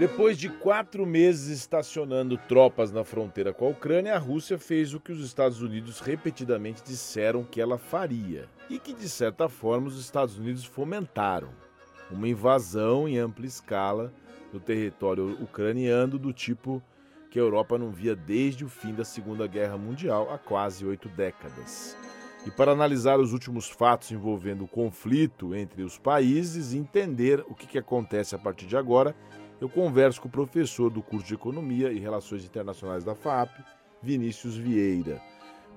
Depois de quatro meses estacionando tropas na fronteira com a Ucrânia, a Rússia fez o que os Estados Unidos repetidamente disseram que ela faria e que, de certa forma, os Estados Unidos fomentaram: uma invasão em ampla escala no território ucraniano do tipo que a Europa não via desde o fim da Segunda Guerra Mundial há quase oito décadas. E para analisar os últimos fatos envolvendo o conflito entre os países e entender o que, acontece a partir de agora, eu converso com o professor do curso de Economia e Relações Internacionais da FAP, Vinícius Vieira.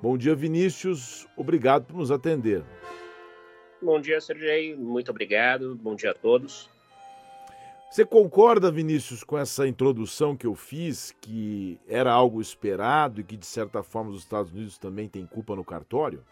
Bom dia, Vinícius. Obrigado por nos atender. Bom dia, Sergei. Muito obrigado. Bom dia a todos. Você concorda, Vinícius, com essa introdução que eu fiz, que era algo esperado e que, de certa forma, os Estados Unidos também têm culpa no cartório?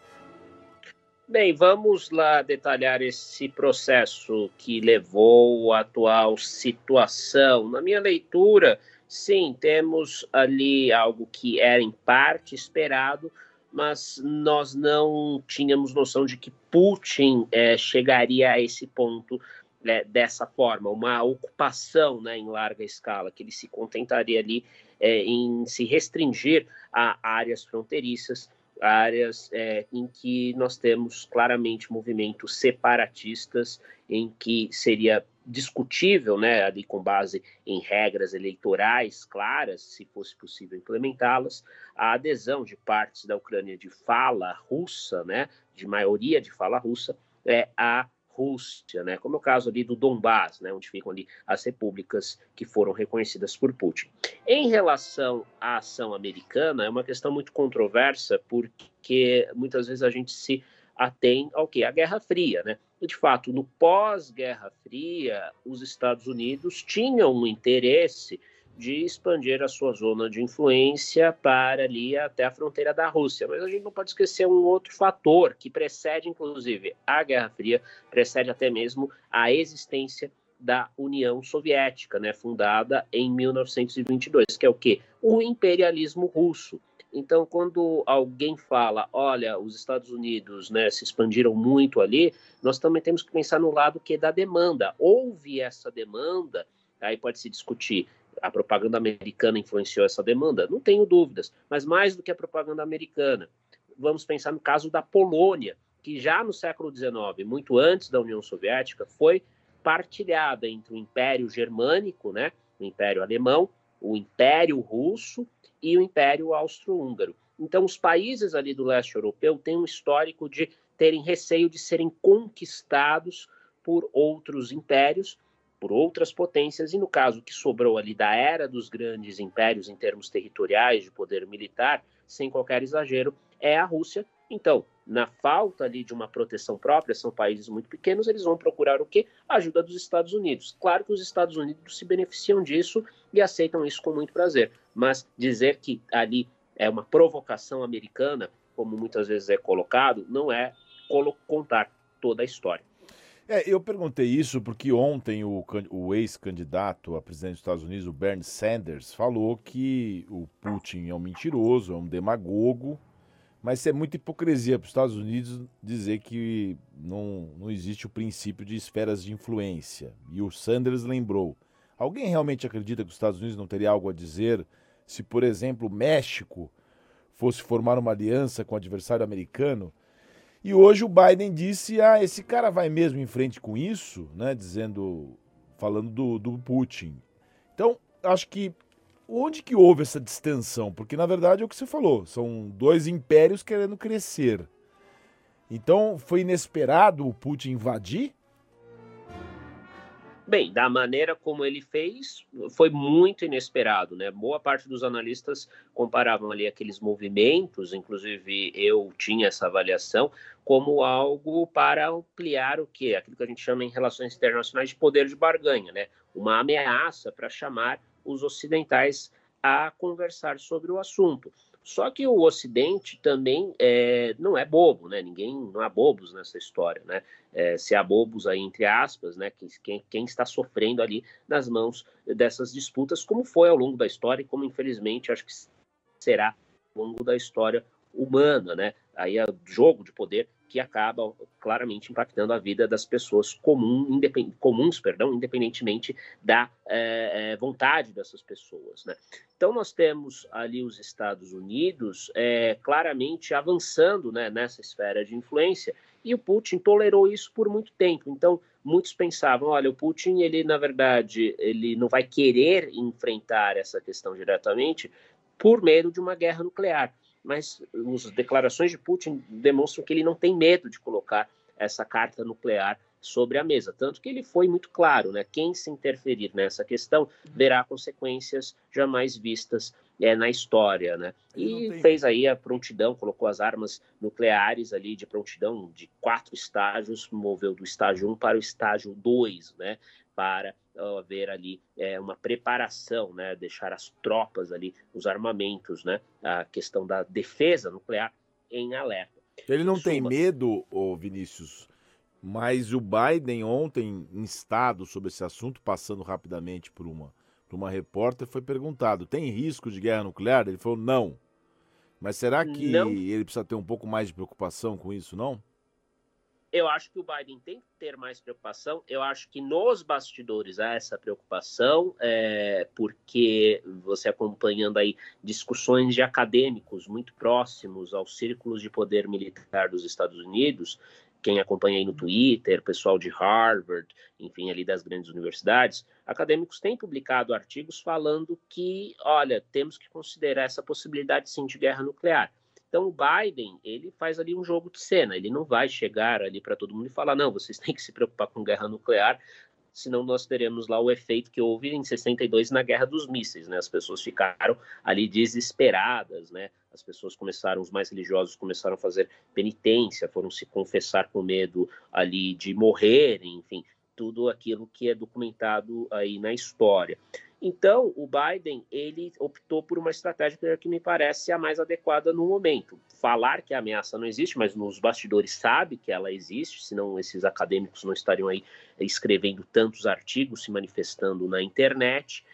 Bem, vamos lá detalhar esse processo que levou à atual situação. Na minha leitura, sim, temos ali algo que era em parte esperado, mas nós não tínhamos noção de que Putin é, chegaria a esse ponto é, dessa forma, uma ocupação né, em larga escala, que ele se contentaria ali é, em se restringir a áreas fronteiriças áreas é, em que nós temos claramente movimentos separatistas, em que seria discutível, né, ali com base em regras eleitorais claras, se fosse possível implementá-las, a adesão de partes da Ucrânia de fala russa, né, de maioria de fala russa, é, a Rússia, né, como é o caso ali do Donbás, né, onde ficam ali as repúblicas que foram reconhecidas por Putin. Em relação à ação americana, é uma questão muito controversa, porque muitas vezes a gente se atém ao que? A Guerra Fria, né? E, de fato, no pós-Guerra Fria, os Estados Unidos tinham um interesse de expandir a sua zona de influência para ali até a fronteira da Rússia. Mas a gente não pode esquecer um outro fator que precede, inclusive, a Guerra Fria, precede até mesmo a existência da União Soviética, né, fundada em 1922, que é o que? O imperialismo russo. Então, quando alguém fala, olha, os Estados Unidos né, se expandiram muito ali, nós também temos que pensar no lado que é da demanda. Houve essa demanda, aí pode se discutir a propaganda americana influenciou essa demanda? Não tenho dúvidas, mas mais do que a propaganda americana. Vamos pensar no caso da Polônia, que já no século XIX, muito antes da União Soviética, foi partilhada entre o Império Germânico, né, o Império Alemão, o Império Russo e o Império Austro-Húngaro. Então, os países ali do leste europeu têm um histórico de terem receio de serem conquistados por outros impérios por outras potências, e no caso que sobrou ali da era dos grandes impérios em termos territoriais, de poder militar, sem qualquer exagero, é a Rússia. Então, na falta ali de uma proteção própria, são países muito pequenos, eles vão procurar o quê? A ajuda dos Estados Unidos. Claro que os Estados Unidos se beneficiam disso e aceitam isso com muito prazer, mas dizer que ali é uma provocação americana, como muitas vezes é colocado, não é contar toda a história. É, eu perguntei isso porque ontem o, o ex-candidato a presidente dos Estados Unidos, o Bernie Sanders, falou que o Putin é um mentiroso, é um demagogo, mas é muita hipocrisia para os Estados Unidos dizer que não, não existe o princípio de esferas de influência. E o Sanders lembrou: alguém realmente acredita que os Estados Unidos não teria algo a dizer se, por exemplo, o México fosse formar uma aliança com o adversário americano? E hoje o Biden disse: ah, esse cara vai mesmo em frente com isso, né? Dizendo, falando do, do Putin. Então, acho que onde que houve essa distensão? Porque na verdade é o que você falou, são dois impérios querendo crescer. Então, foi inesperado o Putin invadir? Bem, da maneira como ele fez, foi muito inesperado, né? Boa parte dos analistas comparavam ali aqueles movimentos, inclusive eu tinha essa avaliação, como algo para ampliar o que? Aquilo que a gente chama em relações internacionais de poder de barganha, né? Uma ameaça para chamar os ocidentais a conversar sobre o assunto. Só que o Ocidente também é, não é bobo, né? Ninguém não há bobos nessa história, né? É, se há bobos aí entre aspas, né? Quem, quem está sofrendo ali nas mãos dessas disputas, como foi ao longo da história e como infelizmente acho que será ao longo da história humana, né? Aí é jogo de poder que acaba claramente impactando a vida das pessoas comum, comuns, perdão, independentemente da é, vontade dessas pessoas. Né? Então, nós temos ali os Estados Unidos é, claramente avançando né, nessa esfera de influência, e o Putin tolerou isso por muito tempo. Então, muitos pensavam, olha, o Putin, ele na verdade, ele não vai querer enfrentar essa questão diretamente por medo de uma guerra nuclear. Mas as declarações de Putin demonstram que ele não tem medo de colocar essa carta nuclear sobre a mesa. Tanto que ele foi muito claro, né? Quem se interferir nessa questão verá consequências jamais vistas é, na história, né? E tem... fez aí a prontidão, colocou as armas nucleares ali de prontidão de quatro estágios, moveu do estágio 1 para o estágio 2, né? Para haver ali é, uma preparação, né? Deixar as tropas ali, os armamentos, né? A questão da defesa nuclear em alerta. Ele não tem medo, ô Vinícius, mas o Biden ontem, instado sobre esse assunto, passando rapidamente por uma, por uma repórter, foi perguntado: tem risco de guerra nuclear? Ele falou: não. Mas será que não. ele precisa ter um pouco mais de preocupação com isso, não? Eu acho que o Biden tem que ter mais preocupação. Eu acho que nos bastidores há essa preocupação, é, porque você acompanhando aí discussões de acadêmicos muito próximos aos círculos de poder militar dos Estados Unidos, quem acompanha aí no Twitter, pessoal de Harvard, enfim, ali das grandes universidades, acadêmicos têm publicado artigos falando que, olha, temos que considerar essa possibilidade sim de guerra nuclear. Então o Biden, ele faz ali um jogo de cena, ele não vai chegar ali para todo mundo e falar, não, vocês têm que se preocupar com guerra nuclear, senão nós teremos lá o efeito que houve em 62 na Guerra dos Mísseis, né? As pessoas ficaram ali desesperadas, né? As pessoas começaram, os mais religiosos começaram a fazer penitência, foram se confessar com medo ali de morrer, enfim, tudo aquilo que é documentado aí na história. Então, o Biden ele optou por uma estratégia que me parece a mais adequada no momento. Falar que a ameaça não existe, mas nos bastidores sabe que ela existe, senão esses acadêmicos não estariam aí escrevendo tantos artigos, se manifestando na internet.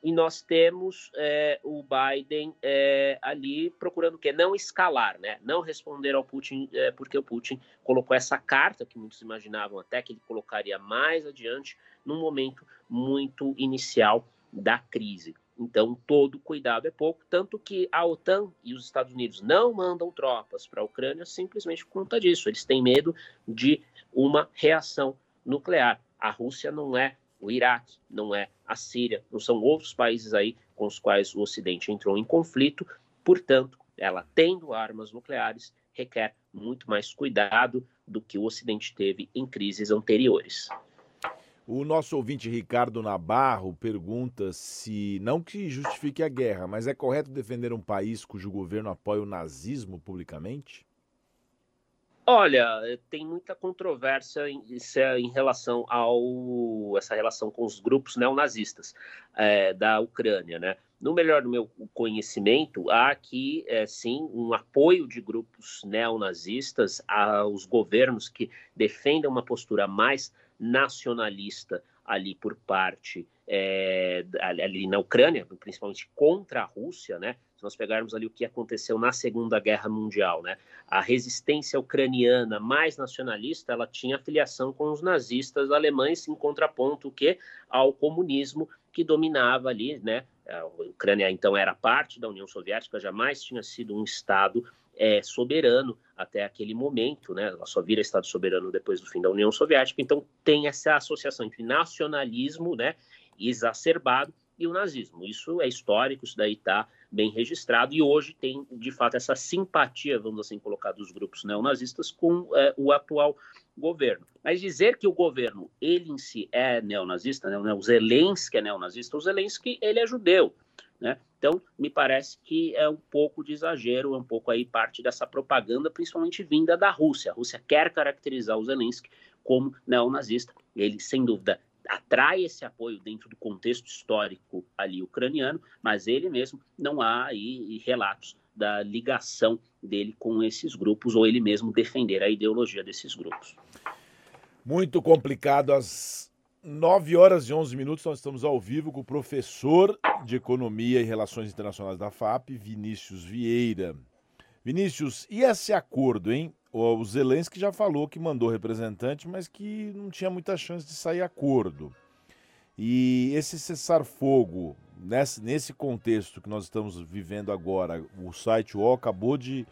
E nós temos é, o Biden é, ali procurando o quê? Não escalar, né? não responder ao Putin, é, porque o Putin colocou essa carta, que muitos imaginavam até que ele colocaria mais adiante, num momento muito inicial da crise. Então, todo cuidado é pouco, tanto que a OTAN e os Estados Unidos não mandam tropas para a Ucrânia simplesmente por conta disso. Eles têm medo de uma reação nuclear. A Rússia não é o Iraque, não é a Síria, não são outros países aí com os quais o Ocidente entrou em conflito. Portanto, ela tendo armas nucleares requer muito mais cuidado do que o Ocidente teve em crises anteriores. O nosso ouvinte Ricardo Nabarro pergunta se, não que justifique a guerra, mas é correto defender um país cujo governo apoia o nazismo publicamente? Olha, tem muita controvérsia em, em relação ao essa relação com os grupos neonazistas é, da Ucrânia, né? No melhor do meu conhecimento, há aqui é, sim um apoio de grupos neonazistas aos governos que defendem uma postura mais nacionalista ali por parte é, ali na Ucrânia, principalmente contra a Rússia, né? Se nós pegarmos ali o que aconteceu na Segunda Guerra Mundial, né? A resistência ucraniana mais nacionalista, ela tinha afiliação com os nazistas alemães em contraponto que ao comunismo que dominava ali, né? A Ucrânia então era parte da União Soviética, jamais tinha sido um estado é, soberano até aquele momento, né? Ela só vira Estado soberano depois do fim da União Soviética. Então tem essa associação entre nacionalismo, né, exacerbado e o nazismo. Isso é histórico, isso daí está bem registrado e hoje tem de fato essa simpatia, vamos assim colocar, dos grupos neonazistas com é, o atual governo. Mas dizer que o governo ele em si é neonazista, né, o Zelensky é neonazista, o Zelensky ele é judeu. Né? Então, me parece que é um pouco de exagero, é um pouco aí parte dessa propaganda, principalmente vinda da Rússia. A Rússia quer caracterizar o Zelensky como neonazista. Ele, sem dúvida, atrai esse apoio dentro do contexto histórico ali ucraniano, mas ele mesmo não há aí relatos da ligação dele com esses grupos ou ele mesmo defender a ideologia desses grupos. Muito complicado as 9 horas e 11 minutos, nós estamos ao vivo com o professor de Economia e Relações Internacionais da FAP, Vinícius Vieira. Vinícius, e esse acordo, hein? o Zelensky já falou que mandou representante, mas que não tinha muita chance de sair acordo. E esse cessar-fogo, nesse, nesse contexto que nós estamos vivendo agora, o site UOL acabou de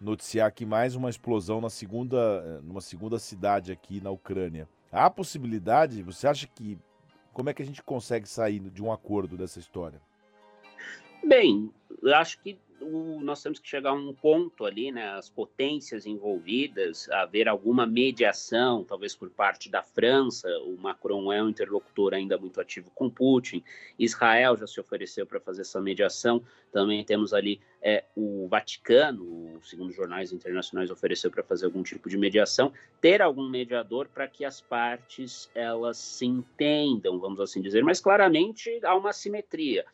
noticiar aqui mais uma explosão na segunda, numa segunda cidade aqui na Ucrânia. Há possibilidade, você acha que. Como é que a gente consegue sair de um acordo dessa história? Bem, acho que o, nós temos que chegar a um ponto ali, né, as potências envolvidas, haver alguma mediação, talvez por parte da França, o Macron é um interlocutor ainda muito ativo com Putin, Israel já se ofereceu para fazer essa mediação, também temos ali é, o Vaticano, segundo jornais internacionais, ofereceu para fazer algum tipo de mediação, ter algum mediador para que as partes elas se entendam, vamos assim dizer, mas claramente há uma simetria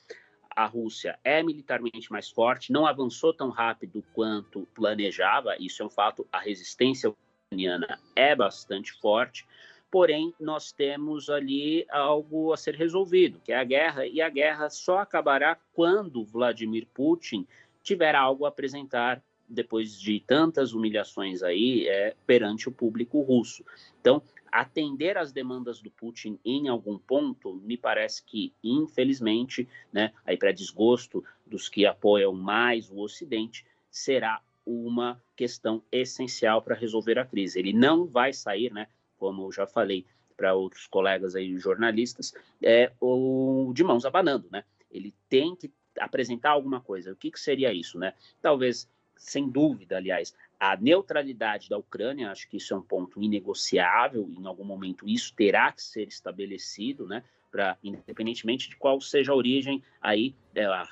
a Rússia é militarmente mais forte, não avançou tão rápido quanto planejava, isso é um fato, a resistência ucraniana é bastante forte, porém nós temos ali algo a ser resolvido, que é a guerra, e a guerra só acabará quando Vladimir Putin tiver algo a apresentar depois de tantas humilhações aí é, perante o público russo. Então, atender às demandas do Putin em algum ponto, me parece que, infelizmente, né, aí para desgosto dos que apoiam mais o Ocidente, será uma questão essencial para resolver a crise. Ele não vai sair, né, como eu já falei para outros colegas aí jornalistas, é o de mãos abanando, né? Ele tem que apresentar alguma coisa. O que, que seria isso, né? Talvez sem dúvida, aliás, a neutralidade da Ucrânia, acho que isso é um ponto inegociável, em algum momento isso terá que ser estabelecido, né? Para, independentemente de qual seja a origem, aí é, a,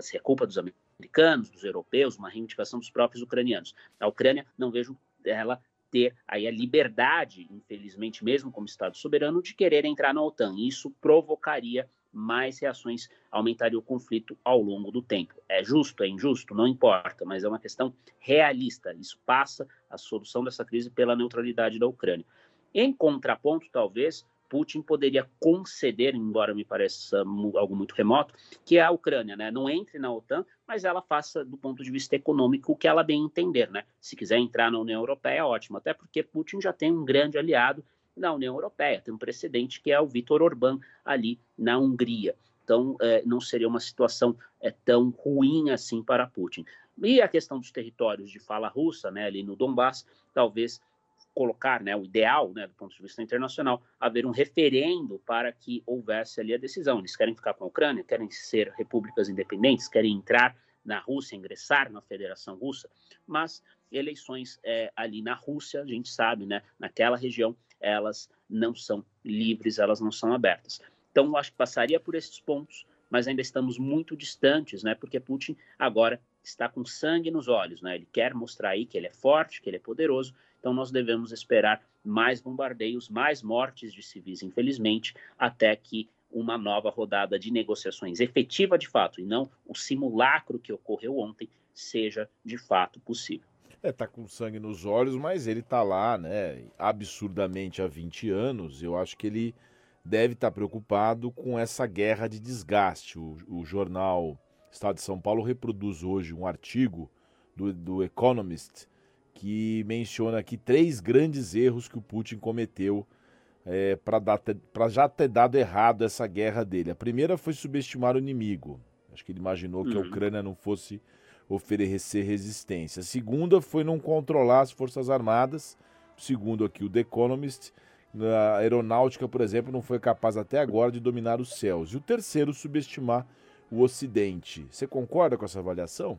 se é culpa dos americanos, dos europeus, uma reivindicação dos próprios ucranianos. A Ucrânia, não vejo ela ter aí a liberdade, infelizmente, mesmo como Estado soberano, de querer entrar na OTAN. Isso provocaria mais reações aumentaria o conflito ao longo do tempo. É justo, é injusto, não importa, mas é uma questão realista. Isso passa a solução dessa crise pela neutralidade da Ucrânia. Em contraponto, talvez, Putin poderia conceder, embora me pareça algo muito remoto, que a Ucrânia né, não entre na OTAN, mas ela faça, do ponto de vista econômico, o que ela bem entender. Né? Se quiser entrar na União Europeia, ótimo, até porque Putin já tem um grande aliado na União Europeia. Tem um precedente que é o Viktor Orbán ali na Hungria. Então, é, não seria uma situação é, tão ruim assim para Putin. E a questão dos territórios de fala russa, né, ali no Donbass, talvez colocar, né, o ideal, né, do ponto de vista internacional, haver um referendo para que houvesse ali a decisão. Eles querem ficar com a Ucrânia, querem ser repúblicas independentes, querem entrar na Rússia, ingressar na Federação Russa, mas eleições é, ali na Rússia, a gente sabe, né, naquela região, elas não são livres, elas não são abertas. Então, acho que passaria por esses pontos, mas ainda estamos muito distantes, né? Porque Putin agora está com sangue nos olhos, né? Ele quer mostrar aí que ele é forte, que ele é poderoso. Então, nós devemos esperar mais bombardeios, mais mortes de civis, infelizmente, até que uma nova rodada de negociações efetiva de fato, e não o simulacro que ocorreu ontem, seja de fato possível. É, tá com sangue nos olhos, mas ele tá lá, né, absurdamente há 20 anos. Eu acho que ele deve estar tá preocupado com essa guerra de desgaste. O, o, jornal Estado de São Paulo reproduz hoje um artigo do, do Economist que menciona aqui três grandes erros que o Putin cometeu é, para já ter dado errado essa guerra dele. A primeira foi subestimar o inimigo. Acho que ele imaginou que a uhum. Ucrânia não fosse oferecer resistência. A segunda foi não controlar as Forças Armadas. Segundo aqui o The Economist, a aeronáutica, por exemplo, não foi capaz até agora de dominar os céus. E o terceiro, subestimar o Ocidente. Você concorda com essa avaliação?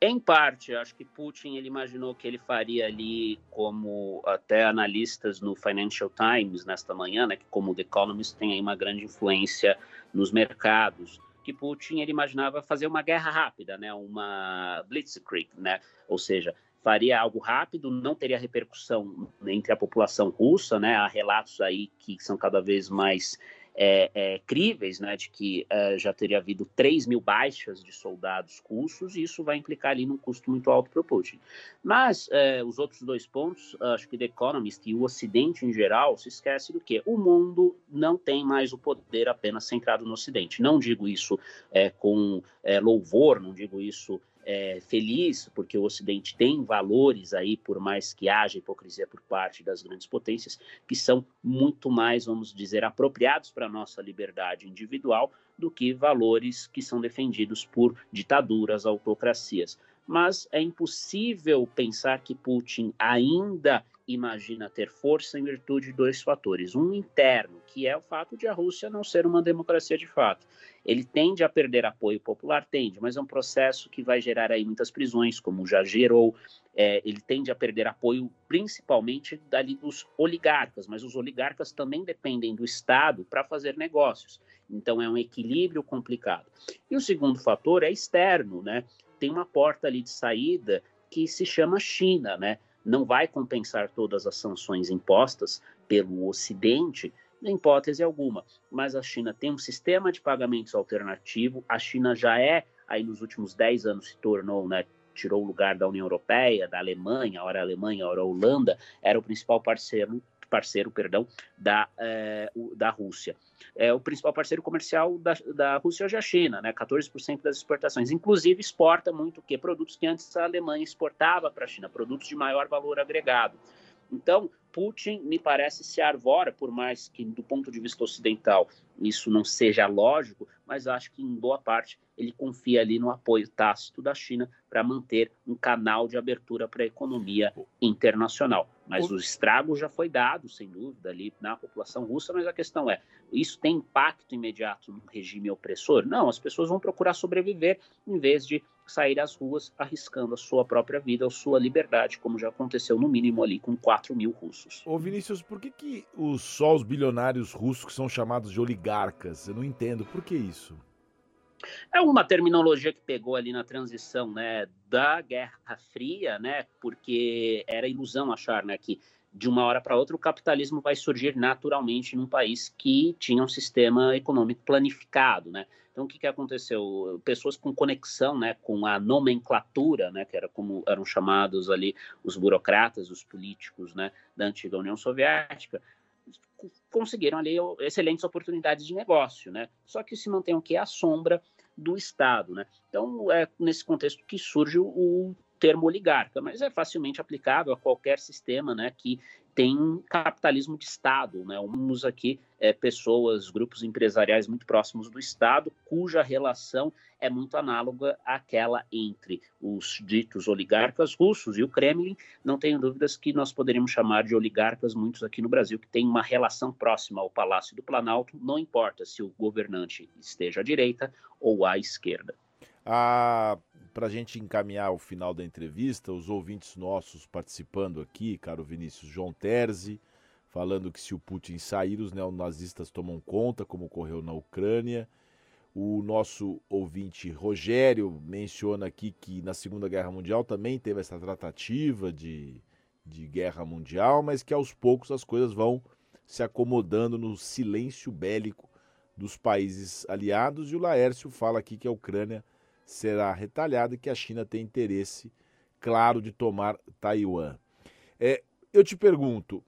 Em parte, acho que Putin ele imaginou que ele faria ali, como até analistas no Financial Times nesta manhã, né, que como The Economist tem aí uma grande influência nos mercados, que Putin ele imaginava fazer uma guerra rápida, né, uma blitzkrieg, né, ou seja, faria algo rápido, não teria repercussão entre a população russa, né, há relatos aí que são cada vez mais é, é, críveis, né, de que é, já teria havido 3 mil baixas de soldados russos, e isso vai implicar ali num custo muito alto para o Putin. Mas é, os outros dois pontos, acho que The Economist e o Ocidente em geral se esquece do que o mundo não tem mais o poder apenas centrado no Ocidente. Não digo isso é, com é, louvor, não digo isso é, feliz, porque o Ocidente tem valores aí, por mais que haja hipocrisia por parte das grandes potências, que são muito mais, vamos dizer, apropriados para a nossa liberdade individual do que valores que são defendidos por ditaduras, autocracias. Mas é impossível pensar que Putin ainda imagina ter força em virtude de dois fatores. Um interno, que é o fato de a Rússia não ser uma democracia de fato. Ele tende a perder apoio popular? Tende, mas é um processo que vai gerar aí muitas prisões, como já gerou. É, ele tende a perder apoio principalmente dali dos oligarcas, mas os oligarcas também dependem do Estado para fazer negócios. Então é um equilíbrio complicado. E o segundo fator é externo, né? Tem uma porta ali de saída que se chama China, né? Não vai compensar todas as sanções impostas pelo Ocidente, em hipótese alguma. Mas a China tem um sistema de pagamentos alternativo, a China já é, aí nos últimos 10 anos se tornou, né, tirou o lugar da União Europeia, da Alemanha, ora a Alemanha, ora a Holanda, era o principal parceiro parceiro, perdão, da, é, da Rússia. É, o principal parceiro comercial da, da Rússia hoje é a China, né? 14% das exportações. Inclusive, exporta muito o quê? Produtos que antes a Alemanha exportava para a China, produtos de maior valor agregado. Então, Putin me parece se arvora, por mais que do ponto de vista ocidental isso não seja lógico, mas acho que em boa parte ele confia ali no apoio tácito da China para manter um canal de abertura para a economia internacional. Mas o... estrago já foi dado, sem dúvida, ali na população russa, mas a questão é, isso tem impacto imediato no regime opressor? Não, as pessoas vão procurar sobreviver em vez de sair às ruas arriscando a sua própria vida, a sua liberdade, como já aconteceu no mínimo ali com 4 mil russos. Ô Vinícius, por que, que os, só os bilionários russos que são chamados de oligarcas? Eu não entendo, por que isso? É uma terminologia que pegou ali na transição né, da Guerra Fria, né, porque era ilusão achar né, que de uma hora para outra o capitalismo vai surgir naturalmente num país que tinha um sistema econômico planificado, né? Então o que, que aconteceu? Pessoas com conexão, né, com a nomenclatura, né, que era como eram chamados ali os burocratas, os políticos, né, da antiga União Soviética, conseguiram ali excelentes oportunidades de negócio, né? Só que se mantém o que a sombra do Estado, né? Então é nesse contexto que surge o termo oligarca, mas é facilmente aplicável a qualquer sistema né, que tem capitalismo de Estado. Né? Temos aqui é, pessoas, grupos empresariais muito próximos do Estado, cuja relação é muito análoga àquela entre os ditos oligarcas russos e o Kremlin. Não tenho dúvidas que nós poderíamos chamar de oligarcas muitos aqui no Brasil, que têm uma relação próxima ao Palácio do Planalto, não importa se o governante esteja à direita ou à esquerda. Ah, Para a gente encaminhar o final da entrevista, os ouvintes nossos participando aqui, caro Vinícius João Terzi, falando que se o Putin sair, os neonazistas tomam conta, como ocorreu na Ucrânia. O nosso ouvinte Rogério menciona aqui que na Segunda Guerra Mundial também teve essa tratativa de, de guerra mundial, mas que aos poucos as coisas vão se acomodando no silêncio bélico dos países aliados. E o Laércio fala aqui que a Ucrânia será retalhada e que a China tem interesse claro de tomar Taiwan. É, eu te pergunto,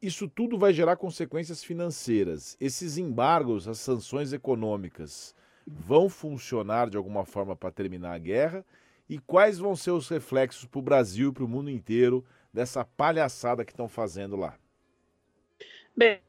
isso tudo vai gerar consequências financeiras. Esses embargos, as sanções econômicas, vão funcionar de alguma forma para terminar a guerra? E quais vão ser os reflexos para o Brasil e para o mundo inteiro dessa palhaçada que estão fazendo lá? Bem,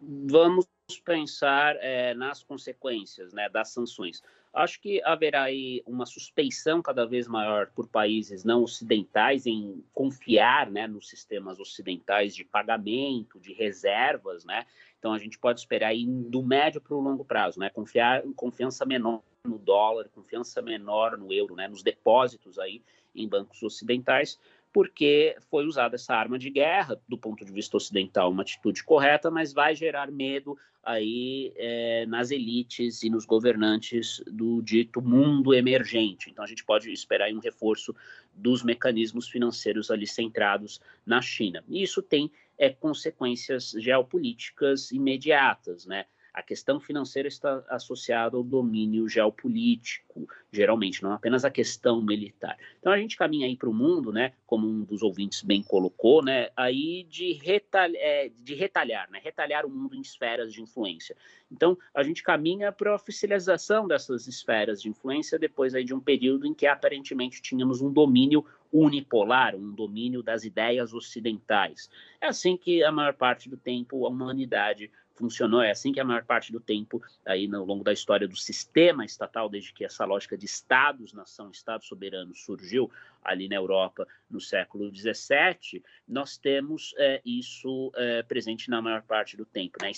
vamos pensar é, nas consequências né, das sanções. Acho que haverá aí uma suspeição cada vez maior por países não ocidentais em confiar né, nos sistemas ocidentais de pagamento, de reservas, né? Então a gente pode esperar aí do médio para o longo prazo, né? Confiar, confiança menor no dólar, confiança menor no euro, né? Nos depósitos aí em bancos ocidentais, porque foi usada essa arma de guerra, do ponto de vista ocidental, uma atitude correta, mas vai gerar medo aí é, nas elites e nos governantes do dito mundo emergente. Então a gente pode esperar um reforço dos mecanismos financeiros ali centrados na China. E isso tem é, consequências geopolíticas imediatas, né? A questão financeira está associada ao domínio geopolítico, geralmente, não apenas a questão militar. Então a gente caminha aí para o mundo, né, como um dos ouvintes bem colocou, né, aí de, retalhar, é, de retalhar, né, retalhar o mundo em esferas de influência. Então a gente caminha para a oficialização dessas esferas de influência depois aí de um período em que aparentemente tínhamos um domínio unipolar, um domínio das ideias ocidentais. É assim que a maior parte do tempo a humanidade funcionou. É assim que a maior parte do tempo, aí no longo da história do sistema estatal, desde que essa lógica de estados, nação, estado soberano surgiu ali na Europa no século XVII, nós temos é, isso é, presente na maior parte do tempo, né?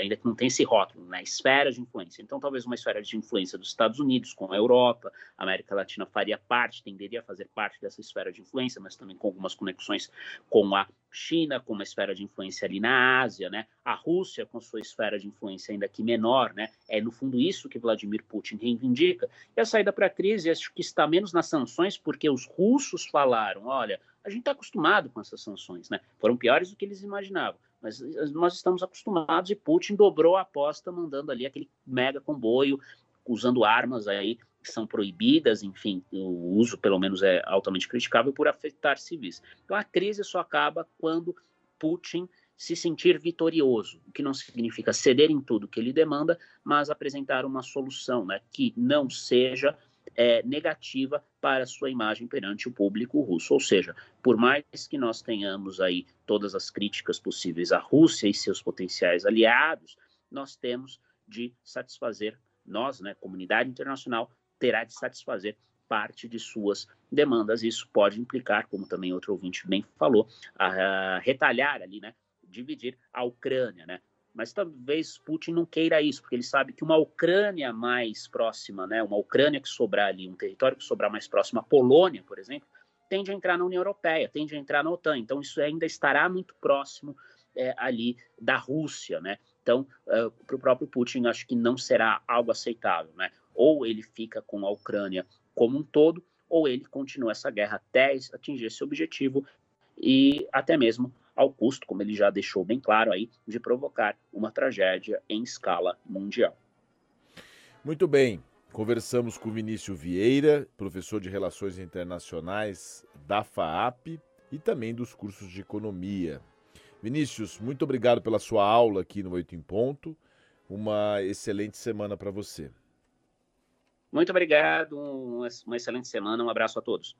ainda que não tem esse rótulo, na né? esfera de influência. Então, talvez uma esfera de influência dos Estados Unidos com a Europa, a América Latina faria parte, tenderia a fazer parte dessa esfera de influência, mas também com algumas conexões com a China, com uma esfera de influência ali na Ásia, né? A Rússia com sua esfera de influência ainda que menor, né? É no fundo isso que Vladimir Putin reivindica. E a saída para a crise acho que está menos nas sanções, porque os russos falaram, olha, a gente está acostumado com essas sanções, né? Foram piores do que eles imaginavam, mas nós estamos acostumados e Putin dobrou a aposta mandando ali aquele mega comboio usando armas aí que são proibidas, enfim, o uso pelo menos é altamente criticável por afetar civis. Então a crise só acaba quando Putin se sentir vitorioso, o que não significa ceder em tudo que ele demanda, mas apresentar uma solução né, que não seja é, negativa para sua imagem perante o público russo. Ou seja, por mais que nós tenhamos aí todas as críticas possíveis à Rússia e seus potenciais aliados, nós temos de satisfazer, nós, né, comunidade internacional, terá de satisfazer parte de suas demandas. Isso pode implicar, como também outro ouvinte bem falou, a, retalhar ali, né, dividir a Ucrânia, né? Mas talvez Putin não queira isso, porque ele sabe que uma Ucrânia mais próxima, né, uma Ucrânia que sobrar ali, um território que sobrar mais próximo à Polônia, por exemplo, tende a entrar na União Europeia, tende a entrar na OTAN. Então isso ainda estará muito próximo é, ali da Rússia, né? Então, uh, para o próprio Putin, acho que não será algo aceitável, né? Ou ele fica com a Ucrânia como um todo, ou ele continua essa guerra até atingir esse objetivo e até mesmo ao custo, como ele já deixou bem claro aí, de provocar uma tragédia em escala mundial. Muito bem. Conversamos com Vinícius Vieira, professor de Relações Internacionais da FAAP e também dos cursos de Economia. Vinícius, muito obrigado pela sua aula aqui no Oito em Ponto. Uma excelente semana para você. Muito obrigado, uma excelente semana, um abraço a todos.